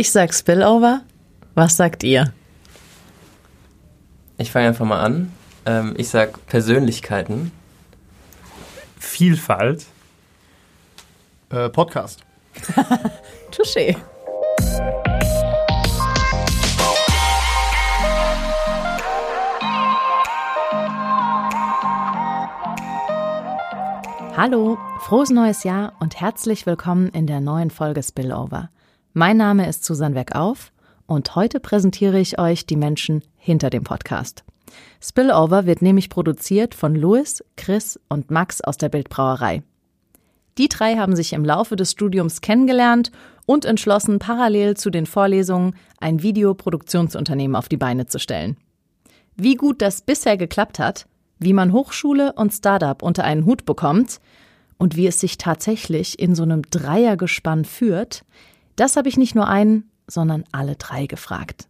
Ich sag Spillover. Was sagt ihr? Ich fange einfach mal an. Ähm, ich sag Persönlichkeiten. Vielfalt. Äh, Podcast. Touché. Hallo, frohes neues Jahr und herzlich willkommen in der neuen Folge Spillover. Mein Name ist Susan Weckauf und heute präsentiere ich euch die Menschen hinter dem Podcast. Spillover wird nämlich produziert von Louis, Chris und Max aus der Bildbrauerei. Die drei haben sich im Laufe des Studiums kennengelernt und entschlossen, parallel zu den Vorlesungen ein Videoproduktionsunternehmen auf die Beine zu stellen. Wie gut das bisher geklappt hat, wie man Hochschule und Startup unter einen Hut bekommt und wie es sich tatsächlich in so einem Dreiergespann führt, das habe ich nicht nur einen, sondern alle drei gefragt.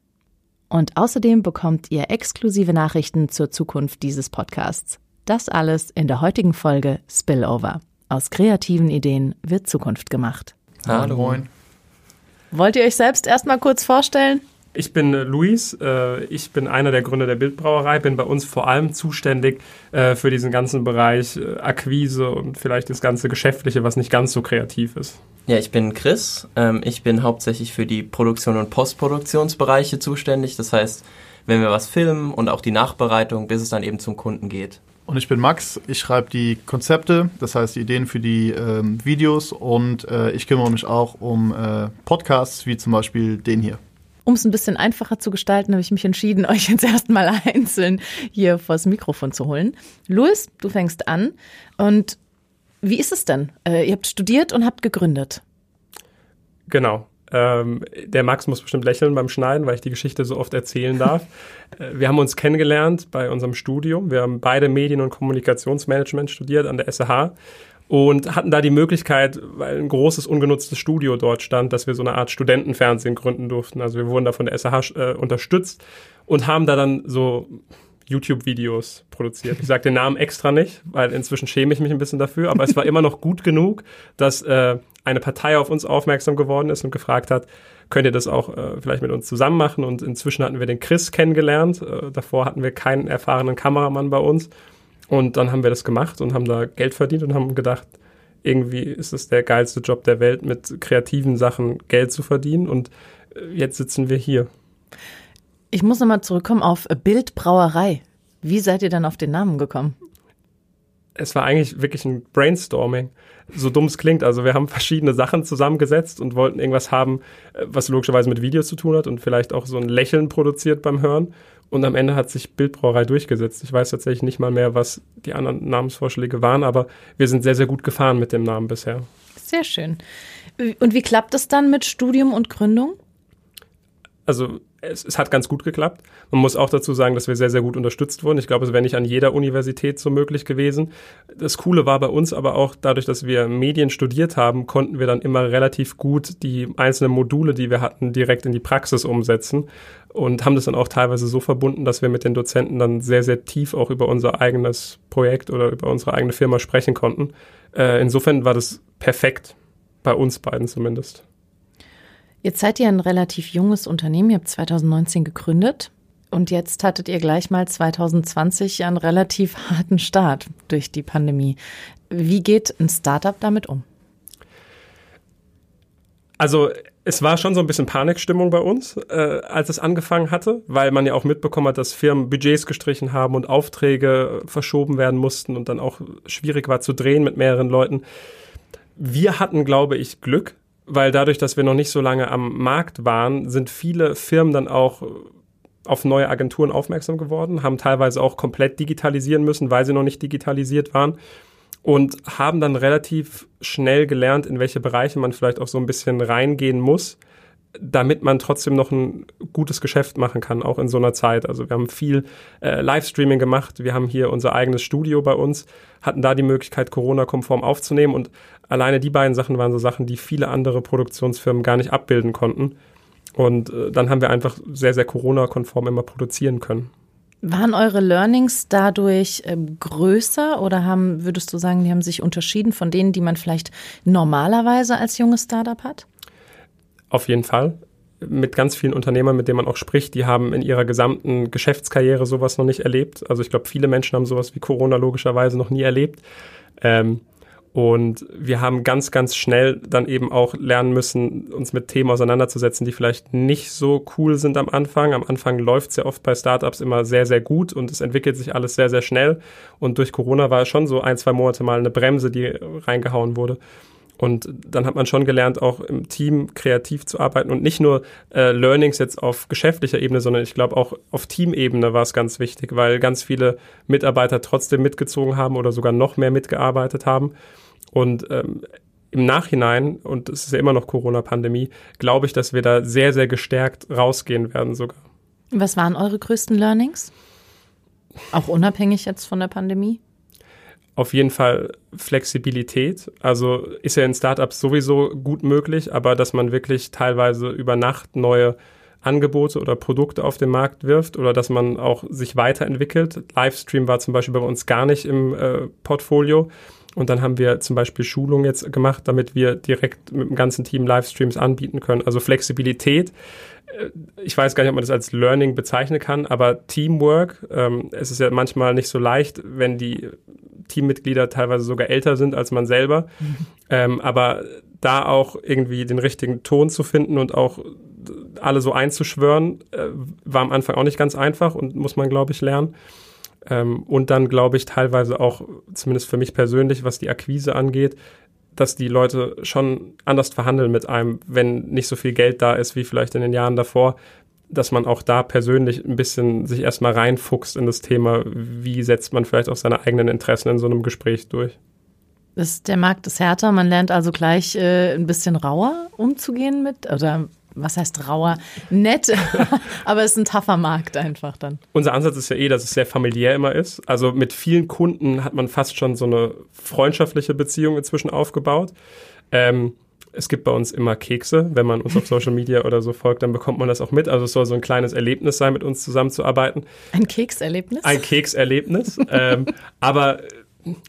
Und außerdem bekommt ihr exklusive Nachrichten zur Zukunft dieses Podcasts. Das alles in der heutigen Folge Spillover. Aus kreativen Ideen wird Zukunft gemacht. Hallo. Moin. Wollt ihr euch selbst erstmal kurz vorstellen? Ich bin äh, Luis, äh, ich bin einer der Gründer der Bildbrauerei, bin bei uns vor allem zuständig äh, für diesen ganzen Bereich Akquise und vielleicht das ganze Geschäftliche, was nicht ganz so kreativ ist. Ja, ich bin Chris. Ähm, ich bin hauptsächlich für die Produktion- und Postproduktionsbereiche zuständig. Das heißt, wenn wir was filmen und auch die Nachbereitung, bis es dann eben zum Kunden geht. Und ich bin Max. Ich schreibe die Konzepte, das heißt die Ideen für die ähm, Videos und äh, ich kümmere mich auch um äh, Podcasts, wie zum Beispiel den hier. Um es ein bisschen einfacher zu gestalten, habe ich mich entschieden, euch jetzt erstmal einzeln hier vors Mikrofon zu holen. Luis, du fängst an. Und wie ist es denn? Äh, ihr habt studiert und habt gegründet. Genau. Ähm, der Max muss bestimmt lächeln beim Schneiden, weil ich die Geschichte so oft erzählen darf. Äh, wir haben uns kennengelernt bei unserem Studium. Wir haben beide Medien- und Kommunikationsmanagement studiert an der SH und hatten da die Möglichkeit, weil ein großes ungenutztes Studio dort stand, dass wir so eine Art Studentenfernsehen gründen durften. Also wir wurden da von der SH äh, unterstützt und haben da dann so YouTube-Videos produziert. Ich sage den Namen extra nicht, weil inzwischen schäme ich mich ein bisschen dafür, aber es war immer noch gut genug, dass äh, eine Partei auf uns aufmerksam geworden ist und gefragt hat, könnt ihr das auch äh, vielleicht mit uns zusammen machen? Und inzwischen hatten wir den Chris kennengelernt. Äh, davor hatten wir keinen erfahrenen Kameramann bei uns. Und dann haben wir das gemacht und haben da Geld verdient und haben gedacht, irgendwie ist es der geilste Job der Welt, mit kreativen Sachen Geld zu verdienen. Und äh, jetzt sitzen wir hier. Ich muss nochmal zurückkommen auf Bildbrauerei. Wie seid ihr dann auf den Namen gekommen? es war eigentlich wirklich ein Brainstorming. So dumm es klingt. Also wir haben verschiedene Sachen zusammengesetzt und wollten irgendwas haben, äh, was logischerweise mit Videos zu tun hat und vielleicht auch so ein Lächeln produziert beim Hören. Und am Ende hat sich Bildbrauerei durchgesetzt. Ich weiß tatsächlich nicht mal mehr, was die anderen Namensvorschläge waren, aber wir sind sehr, sehr gut gefahren mit dem Namen bisher. Sehr schön. Und wie klappt es dann mit Studium und Gründung? Also es, es, hat ganz gut geklappt. Man muss auch dazu sagen, dass wir sehr, sehr gut unterstützt wurden. Ich glaube, es wäre nicht an jeder Universität so möglich gewesen. Das Coole war bei uns aber auch, dadurch, dass wir Medien studiert haben, konnten wir dann immer relativ gut die einzelnen Module, die wir hatten, direkt in die Praxis umsetzen und haben das dann auch teilweise so verbunden, dass wir mit den Dozenten dann sehr, sehr tief auch über unser eigenes Projekt oder über unsere eigene Firma sprechen konnten. Äh, insofern war das perfekt, bei uns beiden zumindest. Jetzt seid ihr ein relativ junges Unternehmen. Ihr habt 2019 gegründet. Und jetzt hattet ihr gleich mal 2020 einen relativ harten Start durch die Pandemie. Wie geht ein Startup damit um? Also es war schon so ein bisschen Panikstimmung bei uns, äh, als es angefangen hatte, weil man ja auch mitbekommen hat, dass Firmen Budgets gestrichen haben und Aufträge verschoben werden mussten und dann auch schwierig war zu drehen mit mehreren Leuten. Wir hatten, glaube ich, Glück, weil dadurch, dass wir noch nicht so lange am Markt waren, sind viele Firmen dann auch auf neue Agenturen aufmerksam geworden, haben teilweise auch komplett digitalisieren müssen, weil sie noch nicht digitalisiert waren und haben dann relativ schnell gelernt, in welche Bereiche man vielleicht auch so ein bisschen reingehen muss, damit man trotzdem noch ein gutes Geschäft machen kann, auch in so einer Zeit. Also wir haben viel äh, Livestreaming gemacht, wir haben hier unser eigenes Studio bei uns, hatten da die Möglichkeit, Corona-konform aufzunehmen und alleine die beiden Sachen waren so Sachen, die viele andere Produktionsfirmen gar nicht abbilden konnten. Und äh, dann haben wir einfach sehr, sehr Corona-konform immer produzieren können. Waren eure Learnings dadurch äh, größer oder haben, würdest du sagen, die haben sich unterschieden von denen, die man vielleicht normalerweise als junges Startup hat? Auf jeden Fall. mit ganz vielen Unternehmern, mit denen man auch spricht, die haben in ihrer gesamten Geschäftskarriere sowas noch nicht erlebt. Also ich glaube, viele Menschen haben sowas wie Corona logischerweise noch nie erlebt. Ähm, und wir haben ganz, ganz schnell dann eben auch lernen müssen, uns mit Themen auseinanderzusetzen, die vielleicht nicht so cool sind am Anfang. Am Anfang läuft es ja oft bei Startups immer sehr, sehr gut und es entwickelt sich alles sehr, sehr schnell. Und durch Corona war es schon so ein, zwei Monate mal eine Bremse, die reingehauen wurde. Und dann hat man schon gelernt, auch im Team kreativ zu arbeiten und nicht nur äh, Learnings jetzt auf geschäftlicher Ebene, sondern ich glaube auch auf Teamebene war es ganz wichtig, weil ganz viele Mitarbeiter trotzdem mitgezogen haben oder sogar noch mehr mitgearbeitet haben. Und ähm, im Nachhinein, und es ist ja immer noch Corona-Pandemie, glaube ich, dass wir da sehr, sehr gestärkt rausgehen werden sogar. Was waren eure größten Learnings? Auch unabhängig jetzt von der Pandemie? Auf jeden Fall Flexibilität. Also ist ja in Startups sowieso gut möglich, aber dass man wirklich teilweise über Nacht neue Angebote oder Produkte auf den Markt wirft oder dass man auch sich weiterentwickelt. Livestream war zum Beispiel bei uns gar nicht im äh, Portfolio. Und dann haben wir zum Beispiel Schulung jetzt gemacht, damit wir direkt mit dem ganzen Team Livestreams anbieten können. Also Flexibilität. Äh, ich weiß gar nicht, ob man das als Learning bezeichnen kann, aber Teamwork. Ähm, es ist ja manchmal nicht so leicht, wenn die Teammitglieder teilweise sogar älter sind als man selber. Mhm. Ähm, aber da auch irgendwie den richtigen Ton zu finden und auch alle so einzuschwören, äh, war am Anfang auch nicht ganz einfach und muss man, glaube ich, lernen. Ähm, und dann glaube ich teilweise auch, zumindest für mich persönlich, was die Akquise angeht, dass die Leute schon anders verhandeln mit einem, wenn nicht so viel Geld da ist wie vielleicht in den Jahren davor, dass man auch da persönlich ein bisschen sich erstmal reinfuchst in das Thema, wie setzt man vielleicht auch seine eigenen Interessen in so einem Gespräch durch. Ist, der Markt ist härter, man lernt also gleich äh, ein bisschen rauer umzugehen mit, oder was heißt rauer? Nett, aber es ist ein tougher Markt einfach dann. Unser Ansatz ist ja eh, dass es sehr familiär immer ist. Also mit vielen Kunden hat man fast schon so eine freundschaftliche Beziehung inzwischen aufgebaut. Ähm, es gibt bei uns immer Kekse. Wenn man uns auf Social Media oder so folgt, dann bekommt man das auch mit. Also es soll so ein kleines Erlebnis sein, mit uns zusammenzuarbeiten. Ein Kekserlebnis? Ein Kekserlebnis. ähm, aber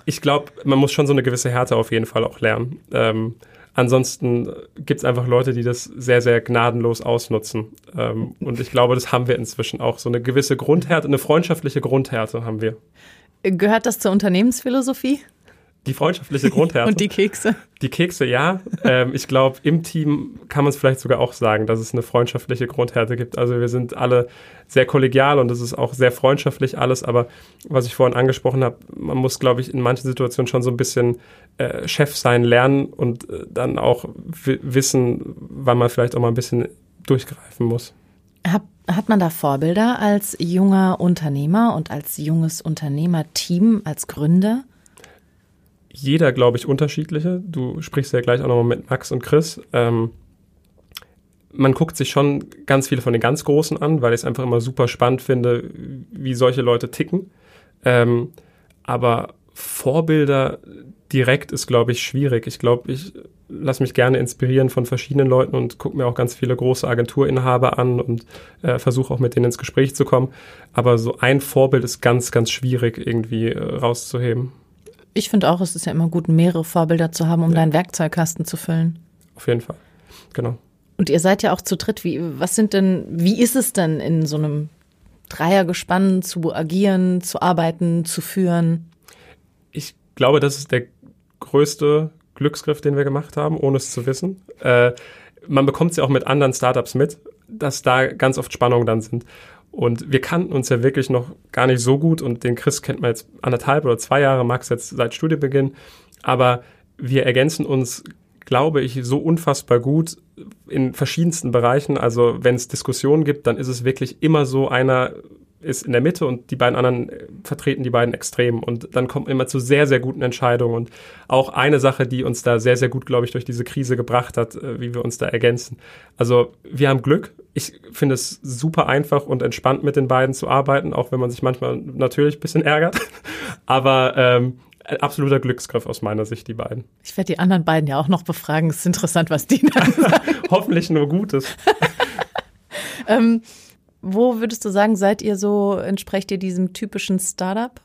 ich glaube, man muss schon so eine gewisse Härte auf jeden Fall auch lernen. Ähm, ansonsten gibt es einfach Leute, die das sehr, sehr gnadenlos ausnutzen. Ähm, und ich glaube, das haben wir inzwischen auch. So eine gewisse Grundhärte, eine freundschaftliche Grundhärte haben wir. Gehört das zur Unternehmensphilosophie? Die freundschaftliche Grundhärte. Und die Kekse. Die Kekse, ja. Ähm, ich glaube, im Team kann man es vielleicht sogar auch sagen, dass es eine freundschaftliche Grundhärte gibt. Also wir sind alle sehr kollegial und es ist auch sehr freundschaftlich alles. Aber was ich vorhin angesprochen habe, man muss, glaube ich, in manchen Situationen schon so ein bisschen äh, Chef sein lernen und äh, dann auch wissen, wann man vielleicht auch mal ein bisschen durchgreifen muss. Hab, hat man da Vorbilder als junger Unternehmer und als junges Unternehmerteam, als Gründer? Jeder, glaube ich, unterschiedliche. Du sprichst ja gleich auch nochmal mit Max und Chris. Ähm, man guckt sich schon ganz viele von den ganz Großen an, weil ich es einfach immer super spannend finde, wie solche Leute ticken. Ähm, aber Vorbilder direkt ist, glaube ich, schwierig. Ich glaube, ich lasse mich gerne inspirieren von verschiedenen Leuten und gucke mir auch ganz viele große Agenturinhaber an und äh, versuche auch mit denen ins Gespräch zu kommen. Aber so ein Vorbild ist ganz, ganz schwierig irgendwie äh, rauszuheben. Ich finde auch, es ist ja immer gut, mehrere Vorbilder zu haben, um ja. deinen Werkzeugkasten zu füllen. Auf jeden Fall. Genau. Und ihr seid ja auch zu dritt. Wie, was sind denn, wie ist es denn in so einem Dreiergespann zu agieren, zu arbeiten, zu führen? Ich glaube, das ist der größte Glücksgriff, den wir gemacht haben, ohne es zu wissen. Äh, man bekommt es ja auch mit anderen Startups mit, dass da ganz oft Spannungen dann sind. Und wir kannten uns ja wirklich noch gar nicht so gut und den Chris kennt man jetzt anderthalb oder zwei Jahre, Max jetzt seit Studienbeginn. Aber wir ergänzen uns, glaube ich, so unfassbar gut in verschiedensten Bereichen. Also wenn es Diskussionen gibt, dann ist es wirklich immer so einer ist in der Mitte und die beiden anderen äh, vertreten die beiden Extremen. Und dann kommt man immer zu sehr, sehr guten Entscheidungen. Und auch eine Sache, die uns da sehr, sehr gut, glaube ich, durch diese Krise gebracht hat, äh, wie wir uns da ergänzen. Also wir haben Glück. Ich finde es super einfach und entspannt mit den beiden zu arbeiten, auch wenn man sich manchmal natürlich ein bisschen ärgert. Aber ähm, ein absoluter Glücksgriff aus meiner Sicht, die beiden. Ich werde die anderen beiden ja auch noch befragen. Es ist interessant, was die dann sagen. Hoffentlich nur Gutes. ähm, wo würdest du sagen, seid ihr so, entsprecht ihr diesem typischen Startup?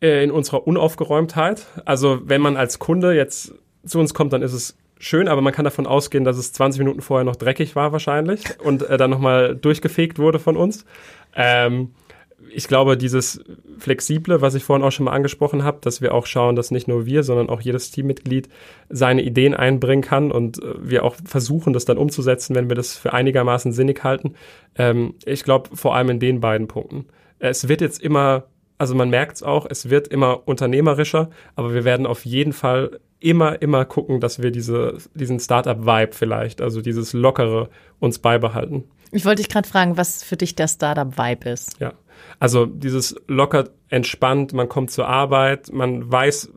Äh, in unserer Unaufgeräumtheit. Also wenn man als Kunde jetzt zu uns kommt, dann ist es schön, aber man kann davon ausgehen, dass es 20 Minuten vorher noch dreckig war wahrscheinlich und äh, dann nochmal durchgefegt wurde von uns. Ähm, ich glaube, dieses Flexible, was ich vorhin auch schon mal angesprochen habe, dass wir auch schauen, dass nicht nur wir, sondern auch jedes Teammitglied seine Ideen einbringen kann und äh, wir auch versuchen, das dann umzusetzen, wenn wir das für einigermaßen sinnig halten. Ähm, ich glaube, vor allem in den beiden Punkten. Es wird jetzt immer, also man merkt es auch, es wird immer unternehmerischer, aber wir werden auf jeden Fall immer, immer gucken, dass wir diese, diesen Startup-Vibe vielleicht, also dieses Lockere uns beibehalten. Ich wollte dich gerade fragen, was für dich der Startup-Vibe ist. Ja, also dieses locker entspannt, man kommt zur Arbeit, man weiß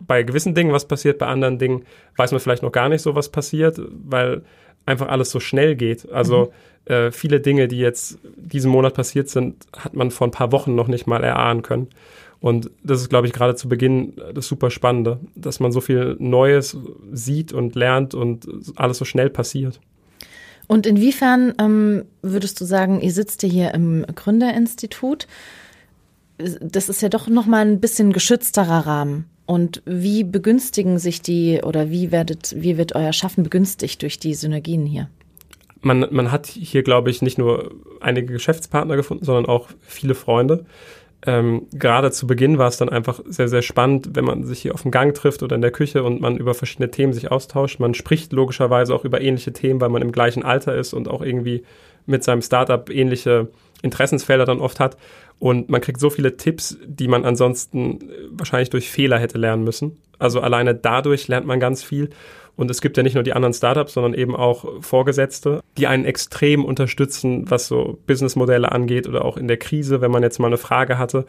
bei gewissen Dingen, was passiert, bei anderen Dingen weiß man vielleicht noch gar nicht so, was passiert, weil einfach alles so schnell geht. Also mhm. äh, viele Dinge, die jetzt diesen Monat passiert sind, hat man vor ein paar Wochen noch nicht mal erahnen können. Und das ist, glaube ich, gerade zu Beginn das super Spannende, dass man so viel Neues sieht und lernt und alles so schnell passiert. Und inwiefern ähm, würdest du sagen, ihr sitzt hier im Gründerinstitut? Das ist ja doch noch mal ein bisschen geschützterer Rahmen. Und wie begünstigen sich die oder wie werdet, wie wird euer Schaffen begünstigt durch die Synergien hier? Man, man hat hier, glaube ich, nicht nur einige Geschäftspartner gefunden, sondern auch viele Freunde ähm, gerade zu Beginn war es dann einfach sehr, sehr spannend, wenn man sich hier auf dem Gang trifft oder in der Küche und man über verschiedene Themen sich austauscht. Man spricht logischerweise auch über ähnliche Themen, weil man im gleichen Alter ist und auch irgendwie mit seinem Startup ähnliche Interessensfelder dann oft hat. Und man kriegt so viele Tipps, die man ansonsten wahrscheinlich durch Fehler hätte lernen müssen. Also alleine dadurch lernt man ganz viel. Und es gibt ja nicht nur die anderen Startups, sondern eben auch Vorgesetzte, die einen extrem unterstützen, was so Businessmodelle angeht oder auch in der Krise, wenn man jetzt mal eine Frage hatte.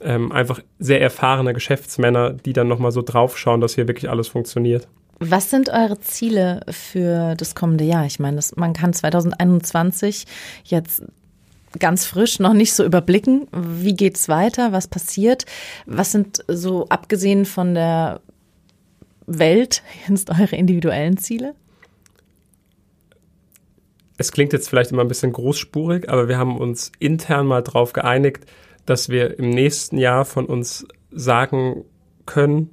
Ähm, einfach sehr erfahrene Geschäftsmänner, die dann nochmal so draufschauen, dass hier wirklich alles funktioniert. Was sind eure Ziele für das kommende Jahr? Ich meine, das, man kann 2021 jetzt ganz frisch noch nicht so überblicken. Wie geht's weiter? Was passiert? Was sind so abgesehen von der Welt jetzt eure individuellen Ziele? Es klingt jetzt vielleicht immer ein bisschen großspurig, aber wir haben uns intern mal darauf geeinigt, dass wir im nächsten Jahr von uns sagen können,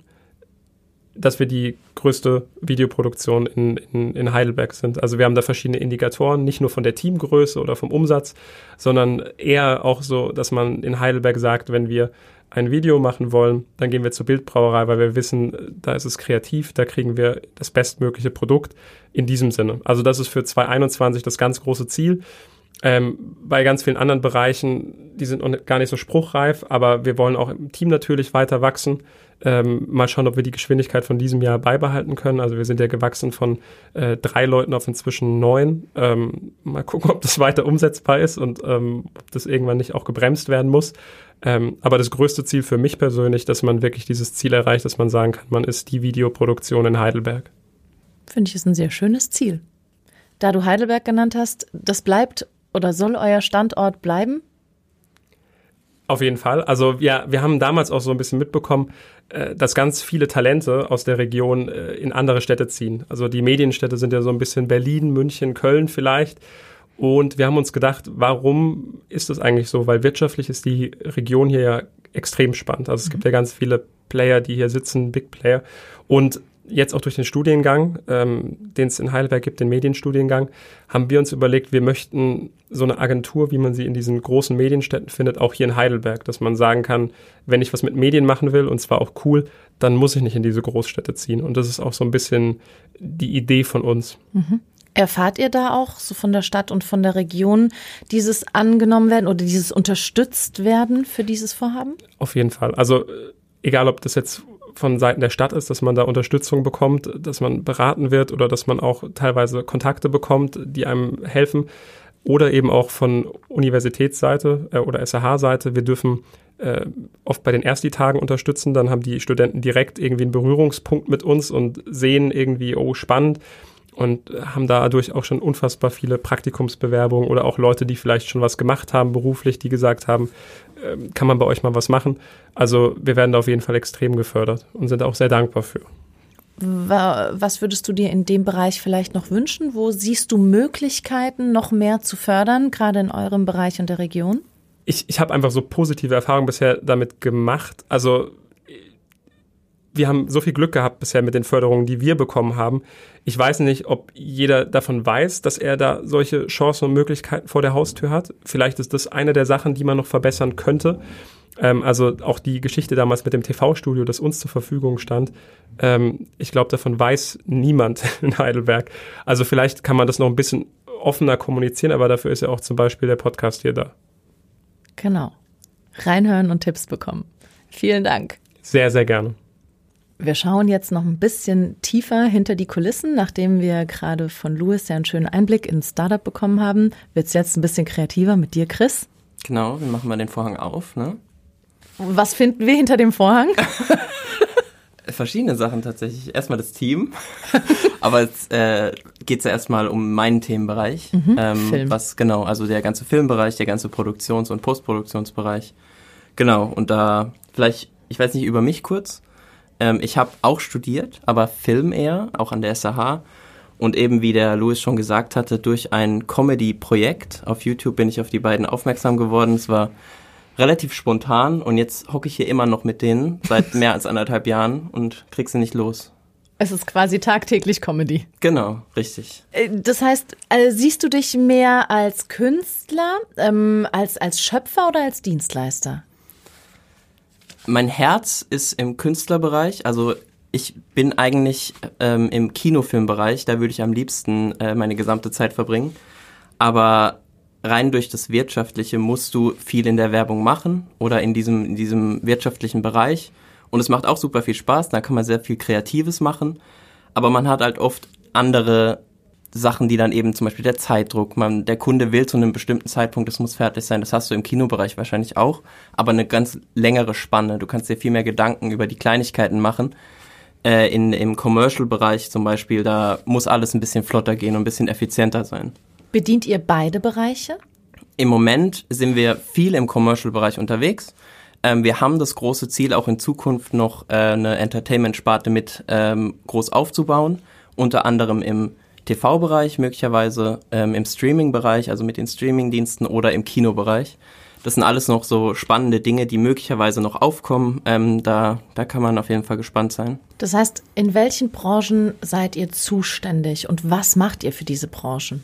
dass wir die größte Videoproduktion in, in, in, Heidelberg sind. Also wir haben da verschiedene Indikatoren, nicht nur von der Teamgröße oder vom Umsatz, sondern eher auch so, dass man in Heidelberg sagt, wenn wir ein Video machen wollen, dann gehen wir zur Bildbrauerei, weil wir wissen, da ist es kreativ, da kriegen wir das bestmögliche Produkt in diesem Sinne. Also das ist für 2021 das ganz große Ziel. Ähm, bei ganz vielen anderen Bereichen, die sind noch gar nicht so spruchreif, aber wir wollen auch im Team natürlich weiter wachsen. Ähm, mal schauen, ob wir die Geschwindigkeit von diesem Jahr beibehalten können. Also wir sind ja gewachsen von äh, drei Leuten auf inzwischen neun. Ähm, mal gucken, ob das weiter umsetzbar ist und ähm, ob das irgendwann nicht auch gebremst werden muss. Ähm, aber das größte Ziel für mich persönlich, dass man wirklich dieses Ziel erreicht, dass man sagen kann, man ist die Videoproduktion in Heidelberg. Finde ich, ist ein sehr schönes Ziel. Da du Heidelberg genannt hast, das bleibt oder soll euer Standort bleiben? Auf jeden Fall. Also ja, wir haben damals auch so ein bisschen mitbekommen, äh, dass ganz viele Talente aus der Region äh, in andere Städte ziehen. Also die Medienstädte sind ja so ein bisschen Berlin, München, Köln vielleicht. Und wir haben uns gedacht, warum ist das eigentlich so? Weil wirtschaftlich ist die Region hier ja extrem spannend. Also es mhm. gibt ja ganz viele Player, die hier sitzen, Big Player. Und jetzt auch durch den Studiengang, ähm, den es in Heidelberg gibt, den Medienstudiengang, haben wir uns überlegt, wir möchten so eine Agentur, wie man sie in diesen großen Medienstädten findet, auch hier in Heidelberg, dass man sagen kann, wenn ich was mit Medien machen will und zwar auch cool, dann muss ich nicht in diese Großstädte ziehen. Und das ist auch so ein bisschen die Idee von uns. Mhm. Erfahrt ihr da auch so von der Stadt und von der Region dieses angenommen werden oder dieses unterstützt werden für dieses Vorhaben? Auf jeden Fall. Also egal, ob das jetzt von Seiten der Stadt ist, dass man da Unterstützung bekommt, dass man beraten wird oder dass man auch teilweise Kontakte bekommt, die einem helfen. Oder eben auch von Universitätsseite äh, oder SAH-Seite. Wir dürfen äh, oft bei den Ersti-Tagen unterstützen. Dann haben die Studenten direkt irgendwie einen Berührungspunkt mit uns und sehen irgendwie, oh, spannend und haben dadurch auch schon unfassbar viele Praktikumsbewerbungen oder auch Leute, die vielleicht schon was gemacht haben beruflich, die gesagt haben, ähm, kann man bei euch mal was machen. Also wir werden da auf jeden Fall extrem gefördert und sind auch sehr dankbar für. Was würdest du dir in dem Bereich vielleicht noch wünschen? Wo siehst du Möglichkeiten, noch mehr zu fördern, gerade in eurem Bereich und der Region? Ich, ich habe einfach so positive Erfahrungen bisher damit gemacht. Also wir haben so viel Glück gehabt bisher mit den Förderungen, die wir bekommen haben. Ich weiß nicht, ob jeder davon weiß, dass er da solche Chancen und Möglichkeiten vor der Haustür hat. Vielleicht ist das eine der Sachen, die man noch verbessern könnte. Ähm, also auch die Geschichte damals mit dem TV-Studio, das uns zur Verfügung stand. Ähm, ich glaube, davon weiß niemand in Heidelberg. Also vielleicht kann man das noch ein bisschen offener kommunizieren, aber dafür ist ja auch zum Beispiel der Podcast hier da. Genau. Reinhören und Tipps bekommen. Vielen Dank. Sehr, sehr gerne. Wir schauen jetzt noch ein bisschen tiefer hinter die Kulissen, nachdem wir gerade von Louis ja einen schönen Einblick ins Startup bekommen haben. Wird es jetzt ein bisschen kreativer mit dir, Chris? Genau, wir machen mal den Vorhang auf. Ne? Was finden wir hinter dem Vorhang? Verschiedene Sachen tatsächlich. Erstmal das Team, aber jetzt äh, geht es ja erstmal um meinen Themenbereich. Mhm, ähm, Film. Was genau, also der ganze Filmbereich, der ganze Produktions- und Postproduktionsbereich. Genau, und da vielleicht, ich weiß nicht, über mich kurz. Ähm, ich habe auch studiert, aber Film eher, auch an der SAH. Und eben, wie der Louis schon gesagt hatte, durch ein Comedy-Projekt auf YouTube bin ich auf die beiden aufmerksam geworden. Es war relativ spontan und jetzt hocke ich hier immer noch mit denen seit mehr als anderthalb Jahren und krieg sie nicht los. Es ist quasi tagtäglich Comedy. Genau, richtig. Äh, Das heißt, äh, siehst du dich mehr als Künstler, ähm, als, als Schöpfer oder als Dienstleister? Mein Herz ist im Künstlerbereich, also ich bin eigentlich ähm, im Kinofilmbereich, da würde ich am liebsten äh, meine gesamte Zeit verbringen. Aber rein durch das Wirtschaftliche musst du viel in der Werbung machen oder in diesem, in diesem wirtschaftlichen Bereich. Und es macht auch super viel Spaß, da kann man sehr viel Kreatives machen. Aber man hat halt oft andere Sachen, die dann eben zum Beispiel der Zeitdruck, man, der Kunde will zu einem bestimmten Zeitpunkt, es muss fertig sein, das hast du im Kinobereich wahrscheinlich auch, aber eine ganz längere Spanne. Du kannst dir viel mehr Gedanken über die Kleinigkeiten machen. Äh, in, Im Commercial-Bereich zum Beispiel, da muss alles ein bisschen flotter gehen und ein bisschen effizienter sein. Bedient ihr beide Bereiche? Im Moment sind wir viel im Commercial-Bereich unterwegs. Ähm, wir haben das große Ziel, auch in Zukunft noch äh, eine Entertainment-Sparte mit ähm, groß aufzubauen, unter anderem im TV-Bereich möglicherweise, ähm, im Streaming-Bereich, also mit den Streaming-Diensten oder im Kinobereich. Das sind alles noch so spannende Dinge, die möglicherweise noch aufkommen. Ähm, da, da kann man auf jeden Fall gespannt sein. Das heißt, in welchen Branchen seid ihr zuständig und was macht ihr für diese Branchen?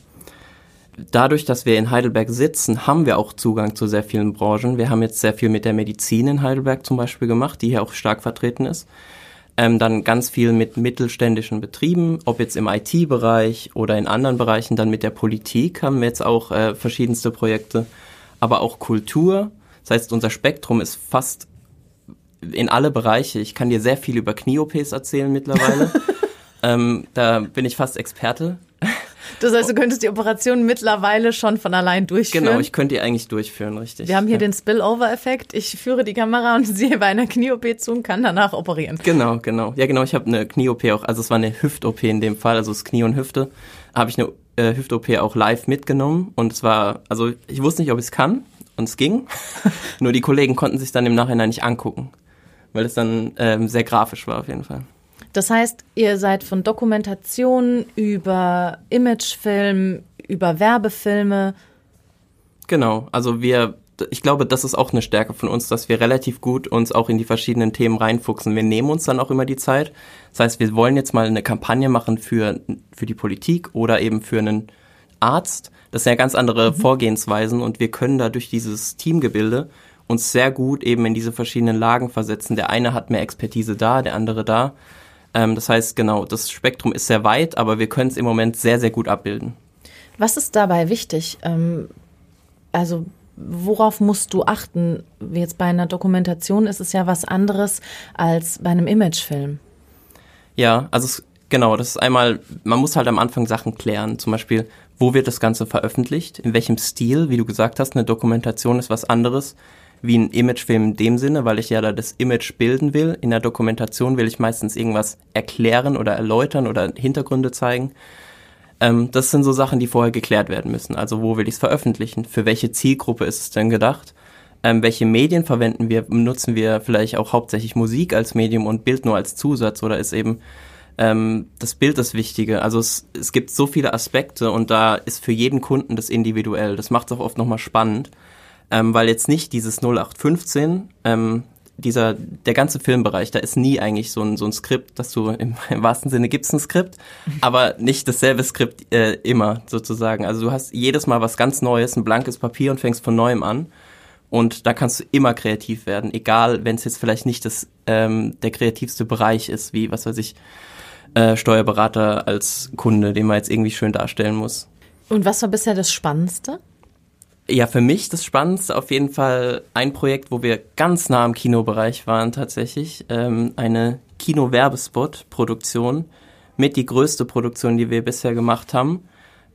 dadurch, dass wir in Heidelberg sitzen, haben wir auch Zugang zu sehr vielen Branchen. Wir haben jetzt sehr viel mit der Medizin in Heidelberg zum Beispiel gemacht, die hier auch stark vertreten ist. Ähm, dann ganz viel mit mittelständischen Betrieben, ob jetzt im IT-Bereich oder in anderen Bereichen. Dann mit der Politik haben wir jetzt auch äh, verschiedenste Projekte, aber auch Kultur. Das heißt, unser Spektrum ist fast in alle Bereiche. Ich kann dir sehr viel über Knie-OPs erzählen mittlerweile. ähm, da bin ich fast Experte. Das heißt, du könntest die Operation mittlerweile schon von allein durchführen. Genau, ich könnte die eigentlich durchführen, richtig. Wir haben hier ja. den Spillover-Effekt. Ich führe die Kamera und sehe bei einer Knie-OP zu und kann danach operieren. Genau, genau. Ja, genau, ich habe eine Knie-OP auch, also es war eine Hüft-OP in dem Fall, also das Knie und Hüfte. Habe ich eine äh, Hüft-OP auch live mitgenommen und es war, also ich wusste nicht, ob ich es kann und es ging. Nur die Kollegen konnten sich dann im Nachhinein nicht angucken, weil es dann ähm, sehr grafisch war auf jeden Fall. Das heißt, ihr seid von Dokumentation über Imagefilm, über Werbefilme. Genau, also wir, ich glaube, das ist auch eine Stärke von uns, dass wir relativ gut uns auch in die verschiedenen Themen reinfuchsen. Wir nehmen uns dann auch immer die Zeit. Das heißt, wir wollen jetzt mal eine Kampagne machen für, für die Politik oder eben für einen Arzt. Das sind ja ganz andere mhm. Vorgehensweisen und wir können da durch dieses Teamgebilde uns sehr gut eben in diese verschiedenen Lagen versetzen. Der eine hat mehr Expertise da, der andere da. Ähm, das heißt, genau, das Spektrum ist sehr weit, aber wir können es im Moment sehr, sehr gut abbilden. Was ist dabei wichtig? Ähm, also worauf musst du achten? Jetzt bei einer Dokumentation ist es ja was anderes als bei einem Imagefilm. Ja, also es, genau, das ist einmal, man muss halt am Anfang Sachen klären. Zum Beispiel, wo wird das Ganze veröffentlicht? In welchem Stil? Wie du gesagt hast, eine Dokumentation ist was anderes wie ein Imagefilm in dem Sinne, weil ich ja da das Image bilden will. In der Dokumentation will ich meistens irgendwas erklären oder erläutern oder Hintergründe zeigen. Ähm, das sind so Sachen, die vorher geklärt werden müssen. Also wo will ich es veröffentlichen? Für welche Zielgruppe ist es denn gedacht? Ähm, welche Medien verwenden wir? Nutzen wir vielleicht auch hauptsächlich Musik als Medium und Bild nur als Zusatz oder ist eben ähm, das Bild das Wichtige? Also es, es gibt so viele Aspekte und da ist für jeden Kunden das individuell. Das macht es auch oft nochmal spannend ähm, weil jetzt nicht dieses 0815, ähm, dieser, der ganze Filmbereich, da ist nie eigentlich so ein, so ein Skript, dass du im, im wahrsten Sinne gibt's ein Skript, aber nicht dasselbe Skript äh, immer sozusagen. Also du hast jedes Mal was ganz Neues, ein blankes Papier und fängst von neuem an. Und da kannst du immer kreativ werden, egal wenn es jetzt vielleicht nicht das, ähm, der kreativste Bereich ist, wie, was weiß ich, äh, Steuerberater als Kunde, den man jetzt irgendwie schön darstellen muss. Und was war bisher das Spannendste? Ja, für mich das Spannendste auf jeden Fall ein Projekt, wo wir ganz nah im Kinobereich waren tatsächlich. Ähm, eine Kino-Werbespot-Produktion mit die größte Produktion, die wir bisher gemacht haben.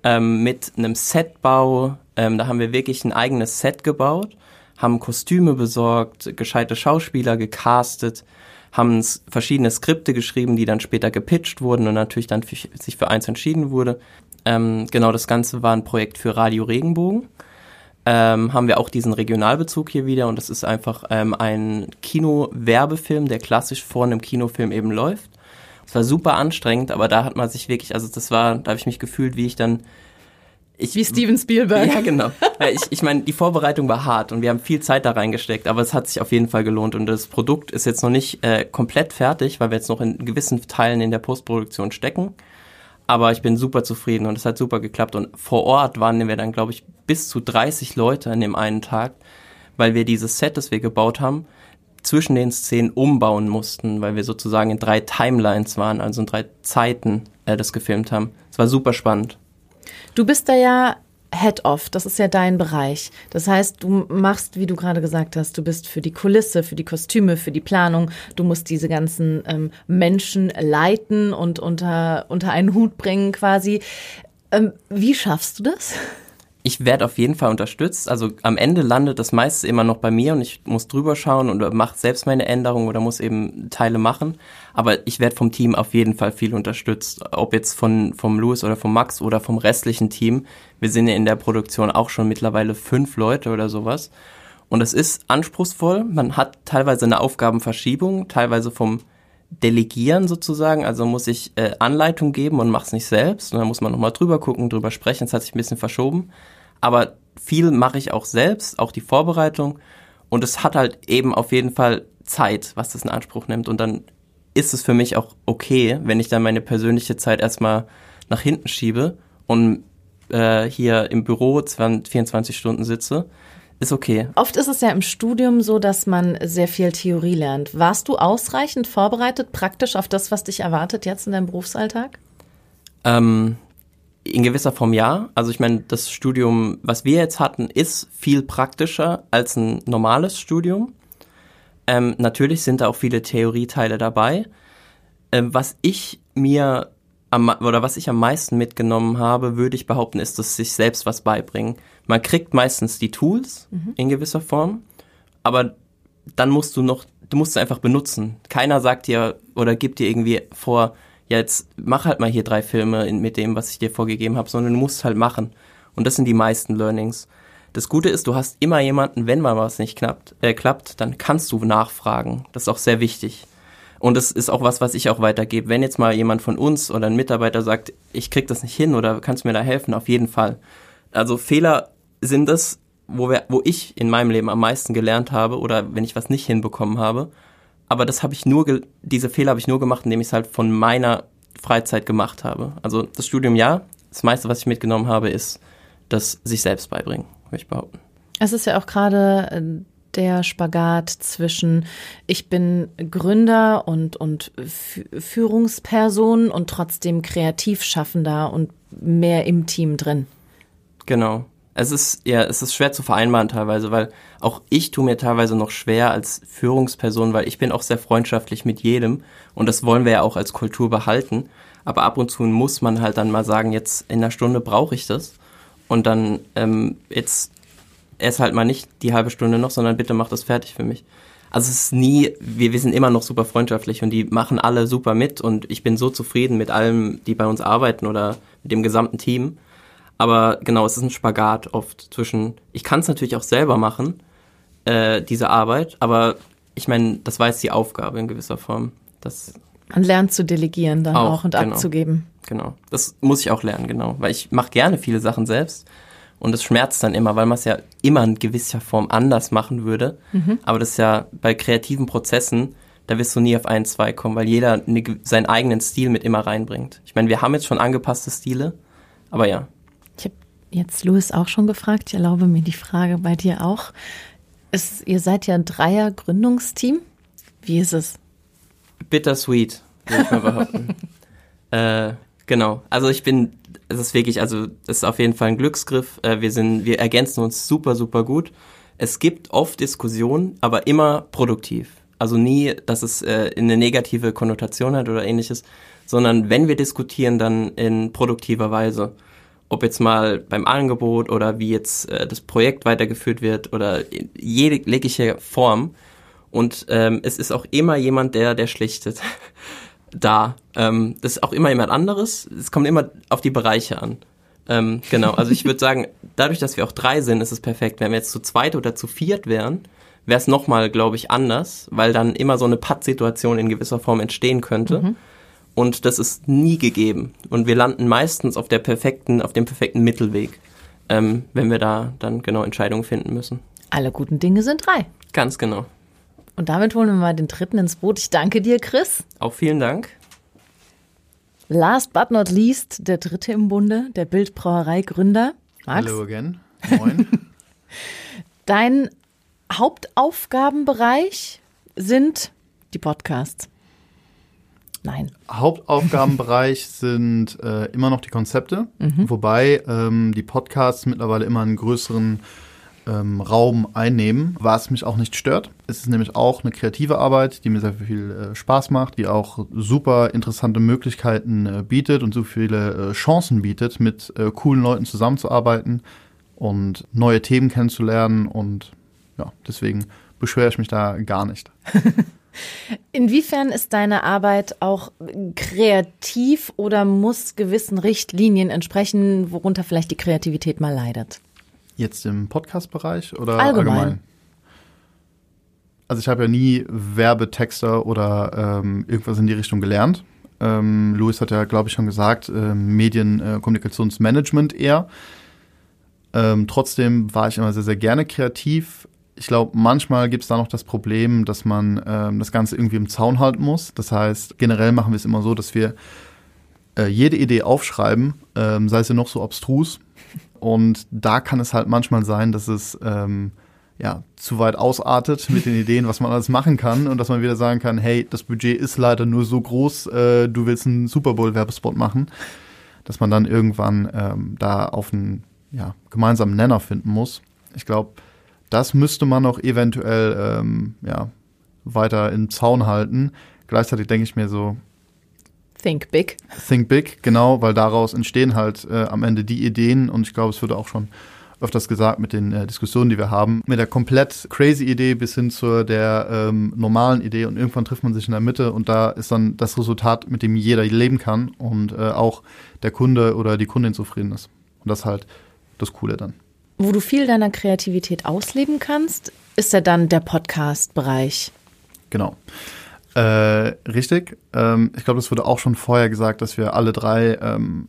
Ähm, mit einem Setbau. Ähm, da haben wir wirklich ein eigenes Set gebaut, haben Kostüme besorgt, gescheite Schauspieler gecastet, haben verschiedene Skripte geschrieben, die dann später gepitcht wurden und natürlich dann für, sich für eins entschieden wurde. Ähm, genau, das Ganze war ein Projekt für Radio Regenbogen ähm, haben wir auch diesen Regionalbezug hier wieder und das ist einfach ähm, ein Kino-Werbefilm, der klassisch vor einem Kinofilm eben läuft. Es war super anstrengend, aber da hat man sich wirklich, also das war, da habe ich mich gefühlt, wie ich dann ich, wie Steven Spielberg. Ja, genau. ich ich meine, die Vorbereitung war hart und wir haben viel Zeit da reingesteckt, aber es hat sich auf jeden Fall gelohnt und das Produkt ist jetzt noch nicht äh, komplett fertig, weil wir jetzt noch in gewissen Teilen in der Postproduktion stecken. Aber ich bin super zufrieden und es hat super geklappt. Und vor Ort waren wir dann, glaube ich, bis zu 30 Leute an dem einen Tag, weil wir dieses Set, das wir gebaut haben, zwischen den Szenen umbauen mussten, weil wir sozusagen in drei Timelines waren, also in drei Zeiten äh, das gefilmt haben. Es war super spannend. Du bist da ja Head-Off, das ist ja dein Bereich. Das heißt, du machst, wie du gerade gesagt hast, du bist für die Kulisse, für die Kostüme, für die Planung. Du musst diese ganzen ähm, Menschen leiten und unter, unter einen Hut bringen quasi. Ähm, wie schaffst du das? Ich werde auf jeden Fall unterstützt. Also am Ende landet das meiste immer noch bei mir und ich muss drüber schauen und mache selbst meine Änderungen oder muss eben Teile machen. Aber ich werde vom Team auf jeden Fall viel unterstützt. Ob jetzt von vom Louis oder vom Max oder vom restlichen Team. Wir sind ja in der Produktion auch schon mittlerweile fünf Leute oder sowas. Und es ist anspruchsvoll. Man hat teilweise eine Aufgabenverschiebung, teilweise vom Delegieren sozusagen. Also muss ich äh, Anleitung geben und mache es nicht selbst. Und dann muss man nochmal drüber gucken, drüber sprechen. Es hat sich ein bisschen verschoben aber viel mache ich auch selbst, auch die Vorbereitung. Und es hat halt eben auf jeden Fall Zeit, was das in Anspruch nimmt. Und dann ist es für mich auch okay, wenn ich dann meine persönliche Zeit erstmal nach hinten schiebe und äh, hier im Büro 24 Stunden sitze. Ist okay. Oft ist es ja im Studium so, dass man sehr viel Theorie lernt. Warst du ausreichend vorbereitet, praktisch auf das, was dich erwartet jetzt in deinem Berufsalltag? Ähm, in gewisser Form ja. Also ich meine, das Studium, was wir jetzt hatten, ist viel praktischer als ein normales Studium. Ähm, natürlich sind da auch viele Theorieteile dabei. Ähm, was ich mir am, oder was ich am meisten mitgenommen habe, würde ich behaupten, ist, dass sich selbst was beibringen. Man kriegt meistens die Tools mhm. in gewisser Form, aber dann musst du noch, du musst sie einfach benutzen. Keiner sagt dir oder gibt dir irgendwie vor, ja, jetzt mach halt mal hier drei Filme mit dem, was ich dir vorgegeben habe, sondern du musst halt machen. Und das sind die meisten Learnings. Das Gute ist, du hast immer jemanden, wenn mal was nicht klappt, äh, klappt, dann kannst du nachfragen. Das ist auch sehr wichtig. Und das ist auch was, was ich auch weitergebe. Wenn jetzt mal jemand von uns oder ein Mitarbeiter sagt, ich krieg das nicht hin oder kannst mir da helfen, auf jeden Fall. Also Fehler sind es, wo, wir, wo ich in meinem Leben am meisten gelernt habe oder wenn ich was nicht hinbekommen habe aber das habe ich nur, diese Fehler habe ich nur gemacht, indem ich es halt von meiner Freizeit gemacht habe. Also das Studium ja, das meiste, was ich mitgenommen habe, ist das sich selbst beibringen, würde ich behaupten. Es ist ja auch gerade äh, der Spagat zwischen ich bin Gründer und, und Führungsperson und trotzdem Kreativschaffender und mehr im Team drin. Genau. Es ist, ja, es ist schwer zu vereinbaren teilweise, weil auch ich tue mir teilweise noch schwer als Führungsperson, weil ich bin auch sehr freundschaftlich mit jedem und das wollen wir ja auch als Kultur behalten. Aber ab und zu muss man halt dann mal sagen, jetzt in einer Stunde brauche ich das und dann ähm, jetzt erst halt mal nicht die halbe Stunde noch, sondern bitte mach das fertig für mich. Also es ist nie, wir, wir sind immer noch super freundschaftlich und die machen alle super mit und ich bin so zufrieden mit allem, die bei uns arbeiten oder mit dem gesamten Team. Aber genau, es ist ein Spagat oft zwischen, ich kann es natürlich auch selber machen, äh, diese Arbeit, aber ich meine, das war jetzt die Aufgabe in gewisser Form. Das Man lernt zu delegieren dann auch, auch und genau. abzugeben. Genau, das muss ich auch lernen, genau. Weil ich mache gerne viele Sachen selbst Und es schmerzt dann immer, weil man es ja immer in gewisser Form anders machen würde. Aber das ist ja bei kreativen Prozessen, da wirst du nie auf einen zwei kommen, weil jeder ge- seinen eigenen Stil mit immer reinbringt. Ich meine, wir haben jetzt schon angepasste Stile, aber ja. Jetzt Louis auch schon gefragt. Ich erlaube mir die Frage bei dir auch. Es, ihr seid ja ein Dreier-Gründungsteam. Wie ist es? Bittersweet, würde ich mal behaupten. äh, genau. Also ich bin, es ist wirklich, also es ist auf jeden Fall ein Glücksgriff. Äh, wir sind, wir ergänzen uns super, super gut. Es gibt oft Diskussionen, aber immer produktiv. Also nie, dass es äh, eine negative Konnotation hat oder ähnliches, sondern wenn wir diskutieren, dann in produktiver Weise. Ob jetzt mal beim Angebot oder wie jetzt äh, das Projekt weitergeführt wird oder in jegliche Form. Und ähm, es ist auch immer jemand, der, der schlichtet. da. Ähm, das ist auch immer jemand anderes. Es kommt immer auf die Bereiche an. Ähm, genau, also ich würde sagen, dadurch, dass wir auch drei sind, ist es perfekt. Wenn wir jetzt zu zweit oder zu viert wären, wäre es nochmal, glaube ich, anders, weil dann immer so eine Pattsituation in gewisser Form entstehen könnte. Und das ist nie gegeben. Und wir landen meistens auf der perfekten, auf dem perfekten Mittelweg, ähm, wenn wir da dann genau Entscheidungen finden müssen. Alle guten Dinge sind drei. Ganz genau. Und damit holen wir mal den dritten ins Boot. Ich danke dir, Chris. Auch vielen Dank. Last but not least, der dritte im Bunde, der Bildbrauerei-Gründer. Max, Hello again. Moin. dein Hauptaufgabenbereich sind die Podcasts. Nein. Hauptaufgabenbereich sind äh, immer noch die Konzepte, wobei ähm, die Podcasts mittlerweile immer einen größeren ähm, Raum einnehmen, was mich auch nicht stört. Es ist nämlich auch eine kreative Arbeit, die mir sehr viel äh, Spaß macht, die auch super interessante Möglichkeiten äh, bietet und so viele äh, Chancen bietet, mit äh, coolen Leuten zusammenzuarbeiten und neue Themen kennenzulernen und ja, deswegen beschwere ich mich da gar nicht. Inwiefern ist deine Arbeit auch kreativ oder muss gewissen Richtlinien entsprechen, worunter vielleicht die Kreativität mal leidet? Jetzt im Podcast-Bereich oder Allgemein. allgemein? Also ich habe ja nie Werbetexter oder ähm, irgendwas in die Richtung gelernt. Ähm, Louis hat ja, glaube ich, schon gesagt, ähm, Medienkommunikationsmanagement eher. Ähm, trotzdem war ich immer sehr, sehr gerne kreativ. Ich glaube, manchmal gibt es da noch das Problem, dass man ähm, das Ganze irgendwie im Zaun halten muss. Das heißt, generell machen wir es immer so, dass wir äh, jede Idee aufschreiben, ähm, sei sie noch so abstrus. Und da kann es halt manchmal sein, dass es ähm, ja, zu weit ausartet mit den Ideen, was man alles machen kann und dass man wieder sagen kann, hey, das Budget ist leider nur so groß, äh, du willst einen Super Bowl-Werbespot machen, dass man dann irgendwann ähm, da auf einen ja, gemeinsamen Nenner finden muss. Ich glaube, das müsste man auch eventuell ähm, ja, weiter im Zaun halten. Gleichzeitig denke ich mir so, Think big. Think Big, genau, weil daraus entstehen halt äh, am Ende die Ideen und ich glaube, es wurde auch schon öfters gesagt mit den äh, Diskussionen, die wir haben, mit der komplett crazy Idee bis hin zur der ähm, normalen Idee und irgendwann trifft man sich in der Mitte und da ist dann das Resultat, mit dem jeder leben kann und äh, auch der Kunde oder die Kundin zufrieden ist. Und das ist halt das Coole dann. Wo du viel deiner Kreativität ausleben kannst, ist ja dann der Podcast-Bereich. Genau. Äh, richtig. Ähm, ich glaube, das wurde auch schon vorher gesagt, dass wir alle drei ähm,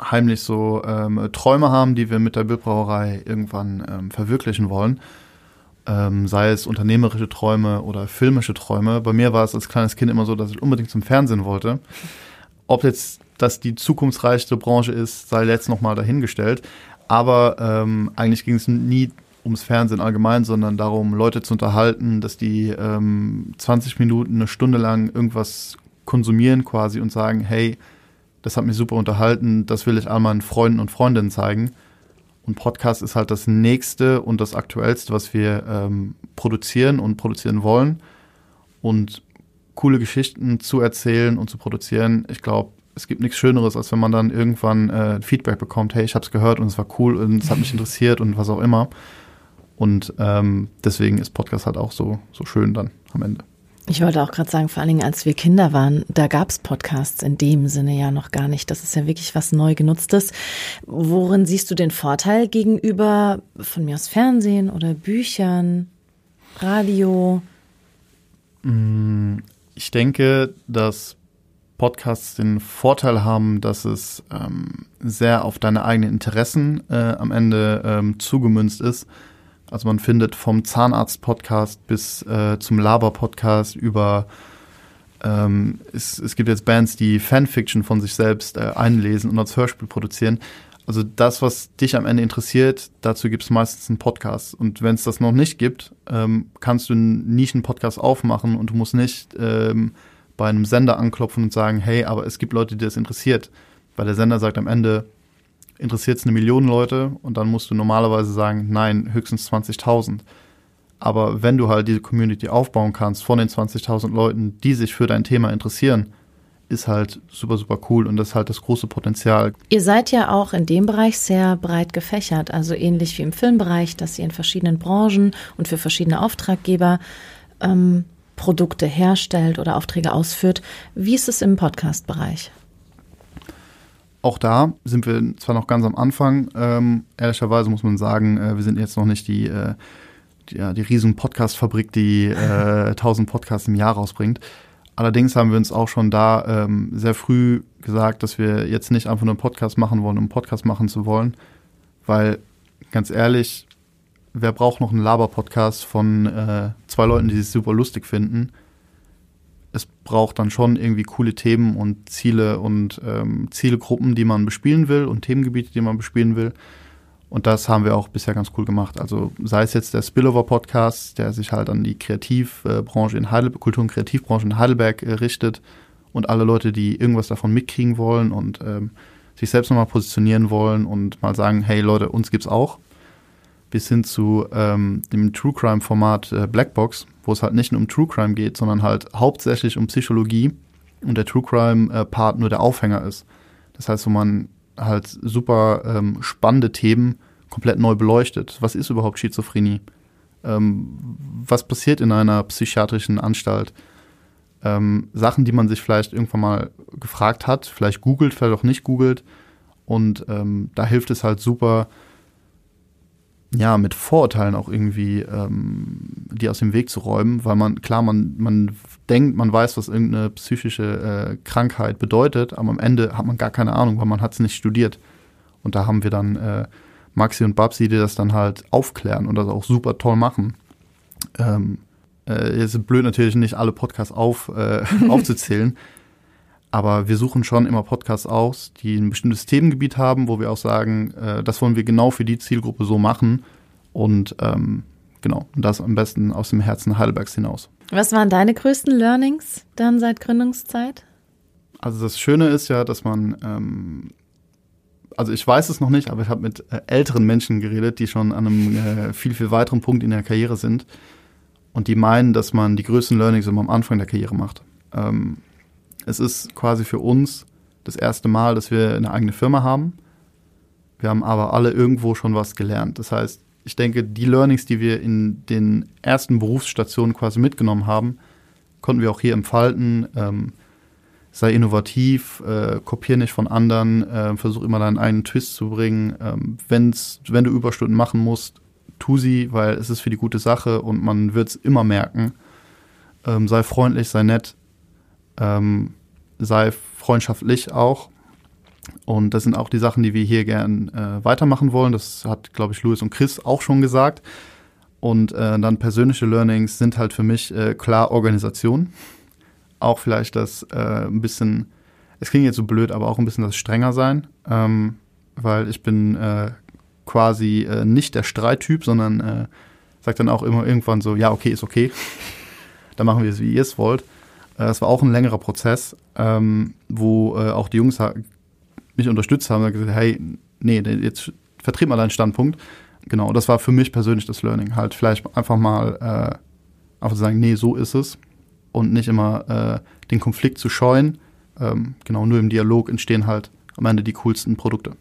heimlich so ähm, Träume haben, die wir mit der Bildbrauerei irgendwann ähm, verwirklichen wollen. Ähm, sei es unternehmerische Träume oder filmische Träume. Bei mir war es als kleines Kind immer so, dass ich unbedingt zum Fernsehen wollte. Ob jetzt das die zukunftsreichste Branche ist, sei jetzt nochmal dahingestellt. Aber ähm, eigentlich ging es nie ums Fernsehen allgemein, sondern darum, Leute zu unterhalten, dass die ähm, 20 Minuten, eine Stunde lang irgendwas konsumieren quasi und sagen, hey, das hat mich super unterhalten, das will ich all meinen Freunden und Freundinnen zeigen. Und Podcast ist halt das nächste und das aktuellste, was wir ähm, produzieren und produzieren wollen. Und coole Geschichten zu erzählen und zu produzieren, ich glaube, es gibt nichts Schöneres, als wenn man dann irgendwann äh, Feedback bekommt, hey, ich habe es gehört und es war cool und es hat mich interessiert und was auch immer. Und ähm, deswegen ist Podcast halt auch so, so schön dann am Ende. Ich wollte auch gerade sagen, vor allen Dingen, als wir Kinder waren, da gab es Podcasts in dem Sinne ja noch gar nicht. Das ist ja wirklich was neu genutztes. Worin siehst du den Vorteil gegenüber von mir aus Fernsehen oder Büchern, Radio? Ich denke, dass Podcasts den Vorteil haben, dass es ähm, sehr auf deine eigenen Interessen äh, am Ende ähm, zugemünzt ist. Also man findet vom Zahnarzt-Podcast bis äh, zum Laber-Podcast über ähm, es, es gibt jetzt Bands, die Fanfiction von sich selbst äh, einlesen und als Hörspiel produzieren. Also das, was dich am Ende interessiert, dazu gibt es meistens einen Podcast. Und wenn es das noch nicht gibt, ähm, kannst du einen Nischen-Podcast aufmachen und du musst nicht ähm, bei einem Sender anklopfen und sagen, hey, aber es gibt Leute, die das interessiert. Weil der Sender sagt am Ende, interessiert es eine Million Leute und dann musst du normalerweise sagen, nein, höchstens 20.000. Aber wenn du halt diese Community aufbauen kannst von den 20.000 Leuten, die sich für dein Thema interessieren, ist halt super, super cool und das ist halt das große Potenzial. Ihr seid ja auch in dem Bereich sehr breit gefächert, also ähnlich wie im Filmbereich, dass ihr in verschiedenen Branchen und für verschiedene Auftraggeber ähm, Produkte herstellt oder Aufträge ausführt. Wie ist es im Podcast-Bereich? Auch da sind wir zwar noch ganz am Anfang, ähm, ehrlicherweise muss man sagen, äh, wir sind jetzt noch nicht die äh, ja, die riesen Podcast-Fabrik, die äh, 1000 Podcasts im Jahr rausbringt. Allerdings haben wir uns auch schon da ähm, sehr früh gesagt, dass wir jetzt nicht einfach nur einen Podcast machen wollen, um einen Podcast machen zu wollen, weil ganz ehrlich, wer braucht noch einen Laber-Podcast von äh, zwei Leuten, die sich super lustig finden? Es braucht dann schon irgendwie coole Themen und Ziele und ähm, Zielgruppen, die man bespielen will und Themengebiete, die man bespielen will. Und das haben wir auch bisher ganz cool gemacht. Also sei es jetzt der Spillover-Podcast, der sich halt an die Kreativbranche in Heidelberg, Kultur- und Kreativbranche in Heidelberg äh, richtet und alle Leute, die irgendwas davon mitkriegen wollen und ähm, sich selbst nochmal positionieren wollen und mal sagen, hey Leute, uns gibt's auch. Bis hin zu ähm, dem True Crime-Format äh, Blackbox, wo es halt nicht nur um True Crime geht, sondern halt hauptsächlich um Psychologie und der True Crime-Part äh, nur der Aufhänger ist. Das heißt, wo man halt super ähm, spannende Themen komplett neu beleuchtet. Was ist überhaupt Schizophrenie? Ähm, was passiert in einer psychiatrischen Anstalt? Ähm, Sachen, die man sich vielleicht irgendwann mal gefragt hat, vielleicht googelt, vielleicht auch nicht googelt. Und ähm, da hilft es halt super, ja, mit Vorurteilen auch irgendwie ähm, die aus dem Weg zu räumen, weil man, klar, man, man denkt, man weiß, was irgendeine psychische äh, Krankheit bedeutet, aber am Ende hat man gar keine Ahnung, weil man hat es nicht studiert. Und da haben wir dann äh, Maxi und Babsi, die das dann halt aufklären und das auch super toll machen. Ähm, äh, ist blöd natürlich nicht alle Podcasts auf, äh, aufzuzählen, aber wir suchen schon immer Podcasts aus, die ein bestimmtes Themengebiet haben, wo wir auch sagen, äh, das wollen wir genau für die Zielgruppe so machen. Und ähm, genau, und das am besten aus dem Herzen Heidelbergs hinaus. Was waren deine größten Learnings dann seit Gründungszeit? Also das Schöne ist ja, dass man, ähm, also ich weiß es noch nicht, aber ich habe mit äh, älteren Menschen geredet, die schon an einem äh, viel, viel weiteren Punkt in der Karriere sind. Und die meinen, dass man die größten Learnings immer am Anfang der Karriere macht. Ähm, es ist quasi für uns das erste Mal, dass wir eine eigene Firma haben. Wir haben aber alle irgendwo schon was gelernt. Das heißt, ich denke, die Learnings, die wir in den ersten Berufsstationen quasi mitgenommen haben, konnten wir auch hier entfalten. Ähm, sei innovativ, äh, kopier nicht von anderen, äh, versuch immer deinen einen Twist zu bringen. Ähm, wenn's, wenn du Überstunden machen musst, tu sie, weil es ist für die gute Sache und man wird es immer merken. Ähm, sei freundlich, sei nett, ähm, sei freundschaftlich auch. Und das sind auch die Sachen, die wir hier gern äh, weitermachen wollen. Das hat, glaube ich, Louis und Chris auch schon gesagt. Und äh, dann persönliche Learnings sind halt für mich äh, klar Organisation. Auch vielleicht das äh, ein bisschen, es klingt jetzt so blöd, aber auch ein bisschen das strenger sein. Ähm, weil ich bin äh, quasi äh, nicht der Streittyp, sondern sage dann auch immer irgendwann so, ja, okay, ist okay. dann machen wir es, wie ihr es wollt. Äh, es war auch ein längerer Prozess, ähm, wo äh, auch die Jungs mich unterstützt haben und gesagt, hey, nee, jetzt vertrieb mal deinen Standpunkt. Genau, das war für mich persönlich das Learning. Halt vielleicht einfach mal äh, einfach zu sagen, nee, so ist es. Und nicht immer äh, den Konflikt zu scheuen. Ähm, genau, nur im Dialog entstehen halt am Ende die coolsten Produkte.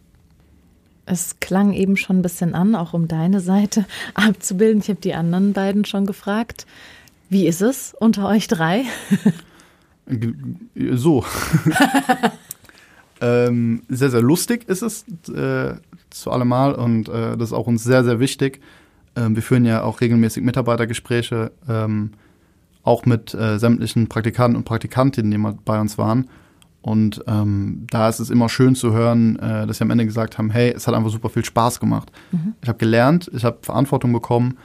Es klang eben schon ein bisschen an, auch um deine Seite abzubilden. Ich habe die anderen beiden schon gefragt. Wie ist es unter euch drei? So. ähm, sehr, sehr lustig ist es äh, zu allemal und äh, das ist auch uns sehr, sehr wichtig. Ähm, wir führen ja auch regelmäßig Mitarbeitergespräche, ähm, auch mit äh, sämtlichen Praktikanten und Praktikantinnen, die bei uns waren. Und ähm, da ist es immer schön zu hören, äh, dass sie am Ende gesagt haben, hey, es hat einfach super viel Spaß gemacht. Mhm. Ich habe gelernt, ich habe Verantwortung bekommen,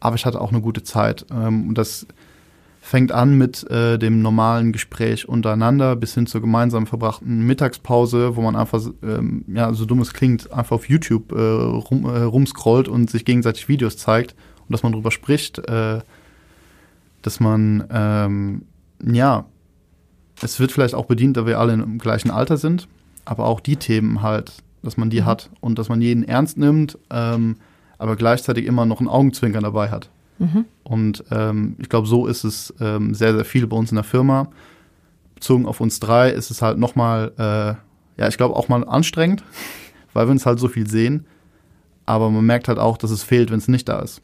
aber ich hatte auch eine gute Zeit. Ähm, und das fängt an mit äh, dem normalen Gespräch untereinander bis hin zur gemeinsam verbrachten Mittagspause, wo man einfach, ähm, ja, so dumm es klingt, einfach auf YouTube äh, rum, äh, rumscrollt und sich gegenseitig Videos zeigt und dass man darüber spricht, äh, dass man, ähm, ja, es wird vielleicht auch bedient, da wir alle im gleichen Alter sind, aber auch die Themen halt, dass man die mhm. hat und dass man jeden ernst nimmt, ähm, aber gleichzeitig immer noch ein Augenzwinkern dabei hat. Mhm. Und ähm, ich glaube, so ist es ähm, sehr, sehr viel bei uns in der Firma. Bezogen auf uns drei ist es halt nochmal, äh, ja, ich glaube auch mal anstrengend, weil wir uns halt so viel sehen. Aber man merkt halt auch, dass es fehlt, wenn es nicht da ist.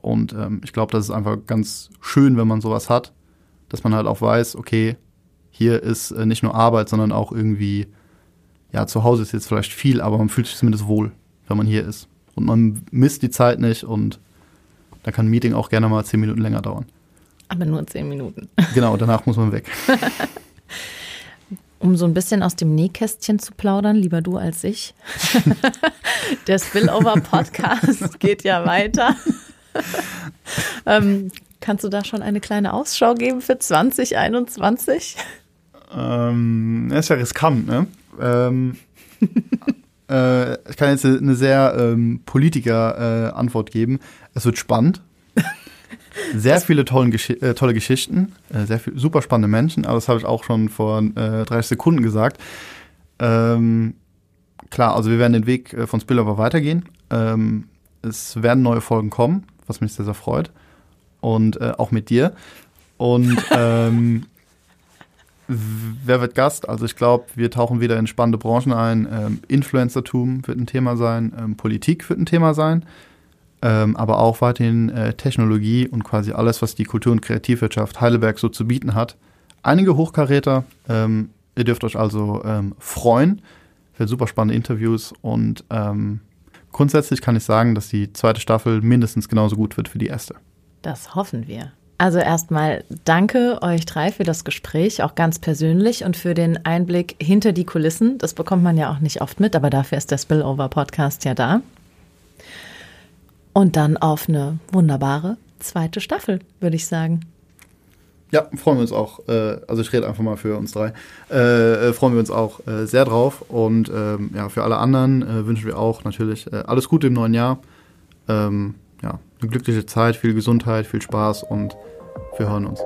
Und ähm, ich glaube, das ist einfach ganz schön, wenn man sowas hat, dass man halt auch weiß, okay, hier ist äh, nicht nur Arbeit, sondern auch irgendwie, ja, zu Hause ist jetzt vielleicht viel, aber man fühlt sich zumindest wohl, wenn man hier ist. Und man misst die Zeit nicht und da kann ein Meeting auch gerne mal zehn Minuten länger dauern. Aber nur zehn Minuten. Genau, danach muss man weg. um so ein bisschen aus dem Nähkästchen zu plaudern, lieber du als ich. Der Spillover-Podcast geht ja weiter. ähm, kannst du da schon eine kleine Ausschau geben für 2021? Ähm, das ist ja riskant, ne? Ähm, äh, ich kann jetzt eine sehr ähm, Politiker-Antwort äh, geben. Es wird spannend. Sehr viele tollen Gesch äh, tolle Geschichten, äh, sehr viel, super spannende Menschen, aber das habe ich auch schon vor äh, 30 Sekunden gesagt. Ähm, klar, also wir werden den Weg äh, von Spillover weitergehen. Ähm, es werden neue Folgen kommen, was mich sehr, sehr freut. Und äh, auch mit dir. Und ähm, wer wird Gast? Also ich glaube, wir tauchen wieder in spannende Branchen ein. Ähm, Influencertum wird ein Thema sein, ähm, Politik wird ein Thema sein, ähm, aber auch weiterhin äh, Technologie und quasi alles, was die Kultur- und Kreativwirtschaft Heidelberg so zu bieten hat. Einige Hochkaräter. Ähm, ihr dürft euch also ähm, freuen. Für super spannende Interviews und ähm, grundsätzlich kann ich sagen, dass die zweite Staffel mindestens genauso gut wird wie die erste. Das hoffen wir. Also erstmal danke euch drei für das Gespräch, auch ganz persönlich und für den Einblick hinter die Kulissen. Das bekommt man ja auch nicht oft mit, aber dafür ist der Spillover Podcast ja da. Und dann auf eine wunderbare zweite Staffel, würde ich sagen. Ja, freuen wir uns auch. Äh, also ich rede einfach mal für uns drei. Äh, äh, freuen wir uns auch sehr drauf. Und ähm, ja, für alle anderen wünschen wir auch natürlich alles Gute im neuen Jahr. Ähm, ja, eine glückliche Zeit, viel Gesundheit, viel Spaß und wir hören uns.